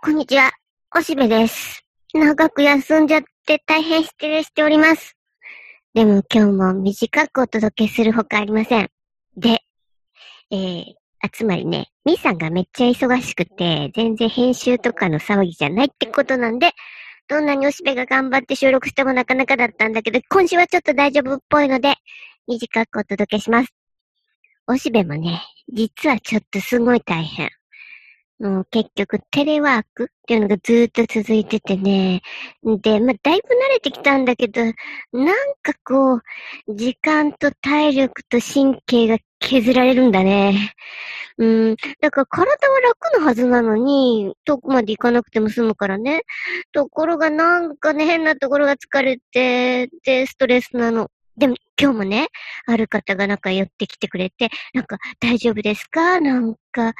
こんにちは、おしべです。長く休んじゃって大変失礼しております。でも今日も短くお届けするほかありません。で、えー、あ、つまりね、みーさんがめっちゃ忙しくて、全然編集とかの騒ぎじゃないってことなんで、どんなにおしべが頑張って収録してもなかなかだったんだけど、今週はちょっと大丈夫っぽいので、短くお届けします。おしべもね、実はちょっとすごい大変。もう結局テレワークっていうのがずっと続いててね。で、まあ、だいぶ慣れてきたんだけど、なんかこう、時間と体力と神経が削られるんだね。うん。だから体は楽なはずなのに、遠くまで行かなくても済むからね。ところがなんかね、変なところが疲れて、で、ストレスなの。でも今日もね、ある方がなんか寄ってきてくれて、なんか大丈夫ですか？なんか、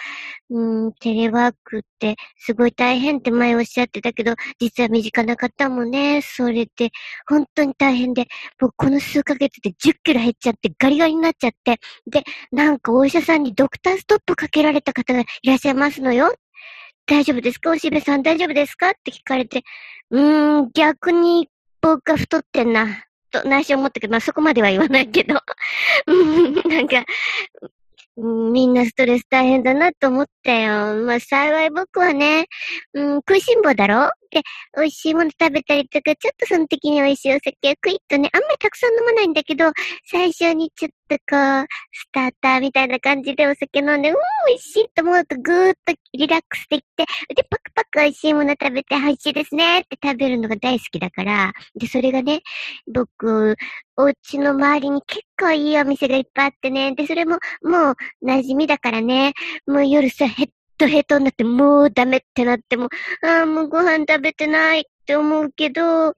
うん、テレワークってすごい大変って前おっしゃってたけど、実は身近な方もね、それって本当に大変で、僕この数ヶ月で10キロ減っちゃってガリガリになっちゃって、で、なんかお医者さんにドクターストップかけられた方がいらっしゃいますのよ。大丈夫ですか？おしべさん大丈夫ですか？って聞かれて、うーん、逆に僕が太ってんな。と内緒思ったけど、まあそこまでは言わないけど、なんか、みんなストレス大変だなと思ったよ。まあ幸い僕はね、うん、食いしん坊だろ？で、美味しいもの食べたりとか、ちょっとその時に美味しいお酒をクイッとね、あんまりたくさん飲まないんだけど、最初にちょっとこう、スターターみたいな感じでお酒飲んで、うん、美味しいと思うとぐーっとリラックスできて、で、パクパク美味しいもの食べて、美味しいですねって食べるのが大好きだから、で、それがね、僕、お家の周りに結構いいお店がいっぱいあってね、で、それももう馴染みだからね、もう夜さ、ヘッドヘトになってもうダメってなっても、ああ、もうご飯食べてないって思うけど、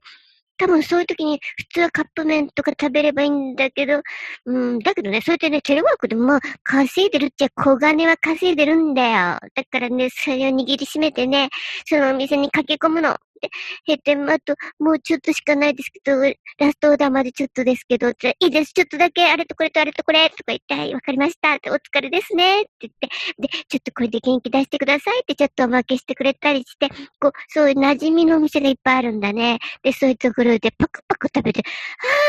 多分そういう時に普通はカップ麺とか食べればいいんだけど、うん、だけどね、そうやってね、テレワークでも稼いでるっちゃ小金は稼いでるんだよ。だからね、それを握りしめてね、そのお店に駆け込むの。で、閉店あと、もうちょっとしかないですけど、ラストオーダーまでちょっとですけど、じゃいいです、ちょっとだけ、あれとこれとあれとこれ、とか言って、はい、わかりました、お疲れですね、って言って、で、ちょっとこれで元気出してくださいって、ちょっとおまけしてくれたりして、こう、そういう馴染みのお店がいっぱいあるんだね。で、そういうところでパクパク食べて、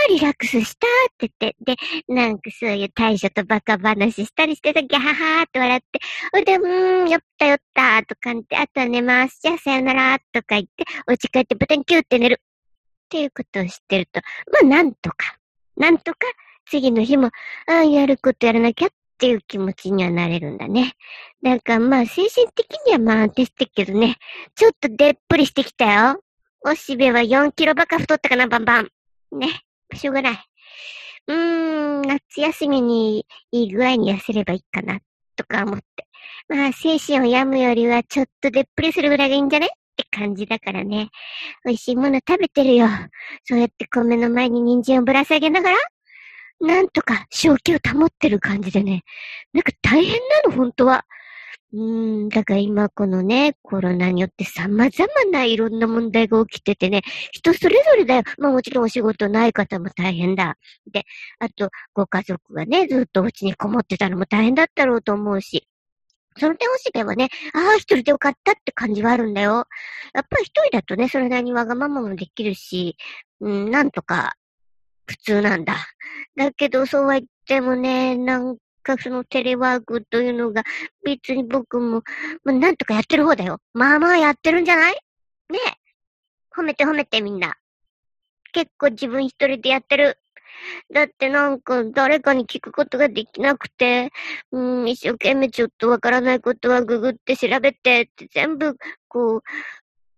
あー、リラックスしたって言って、で、なんかそういう対処とバカ話したりしてた、ギャハハーって笑って、おで、うーん、よったよった、とかって、あとは寝ます。じゃあさよなら、とか言って、お家帰ってブタンキューって寝る。っていうことを知ってると、まあなんとか、なんとか次の日も、ああ、やることやらなきゃっていう気持ちにはなれるんだね。だかまあ精神的にはまあ安定してるけどね、ちょっとでっぷりしてきたよ。おしべは4キロばか太ったかな、バンバン。ね。しょうがない。うーん、夏休みにいい具合に痩せればいいかな、とか思って。まあ、精神を病むよりはちょっとでっぷりするぐらいがいいんじゃね？って感じだからね。美味しいもの食べてるよ。そうやって米の前に人参をぶら下げながら、なんとか正気を保ってる感じでね。なんか大変なの、本当は。うーん、だから今このね、コロナによって様々ないろんな問題が起きててね、人それぞれだよ。まあもちろんお仕事ない方も大変だ。で、あと、ご家族がね、ずっとお家にこもってたのも大変だったろうと思うし。その点おしべはね、ああ、一人でよかったって感じはあるんだよ。やっぱり一人だとね、それなりにわがままもできるし、うん、なんとか、普通なんだ。だけど、そうは言ってもね、なんかそのテレワークというのが、別に僕も、まあ、なんとかやってる方だよ。まあまあやってるんじゃない？ねえ。褒めて褒めてみんな。結構自分一人でやってる。だってなんか誰かに聞くことができなくて、うん、一生懸命ちょっとわからないことはググって調べてって全部、こ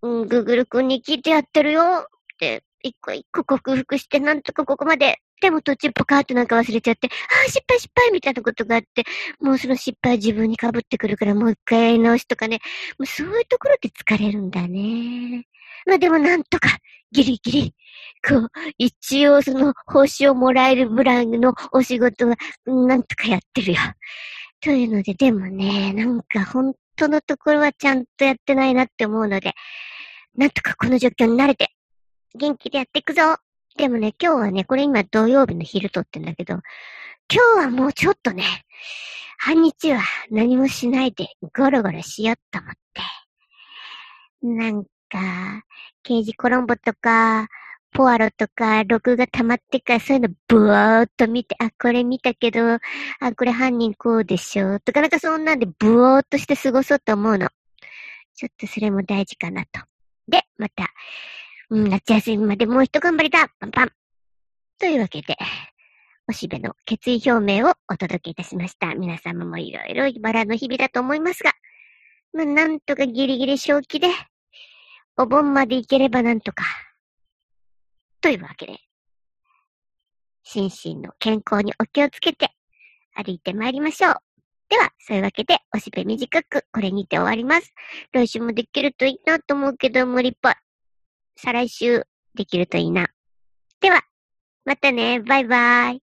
う、うん、ググル君に聞いてやってるよって、一個一個克服してなんとかここまで。でも途中ポカーっとなんか忘れちゃって、ああ、失敗失敗みたいなことがあって、もうその失敗自分に被ってくるからもう一回やり直しとかね、もうそういうところで疲れるんだね。まあでもなんとか、ギリギリ、こう、一応その報酬をもらえるブランのお仕事は、なんとかやってるよ。というので、でもね、なんか本当のところはちゃんとやってないなって思うので、なんとかこの状況に慣れて、元気でやっていくぞでもね、今日はね、これ今土曜日の昼撮ってんだけど、今日はもうちょっとね、半日は何もしないでゴロゴロしよっと思って。なんか、刑事コロンボとか、ポアロとか、録画溜まってからそういうのブワーっと見て、あ、これ見たけど、あ、これ犯人こうでしょ。とかなんかそんなんでブワーっとして過ごそうと思うの。ちょっとそれも大事かなと。で、また、うん、夏休みまでもう一頑張りだパンパンというわけで、おしべの決意表明をお届けいたしました。皆様もいろいろバラの日々だと思いますが、まあ、なんとかギリギリ正気で、お盆まで行ければなんとか。というわけで、心身の健康にお気をつけて歩いて参りましょう。では、そういうわけで、おしべ短くこれにて終わります。来週もできるといいなと思うけど無理っぽい。再来週できるといいな。では、またね。バイバイ。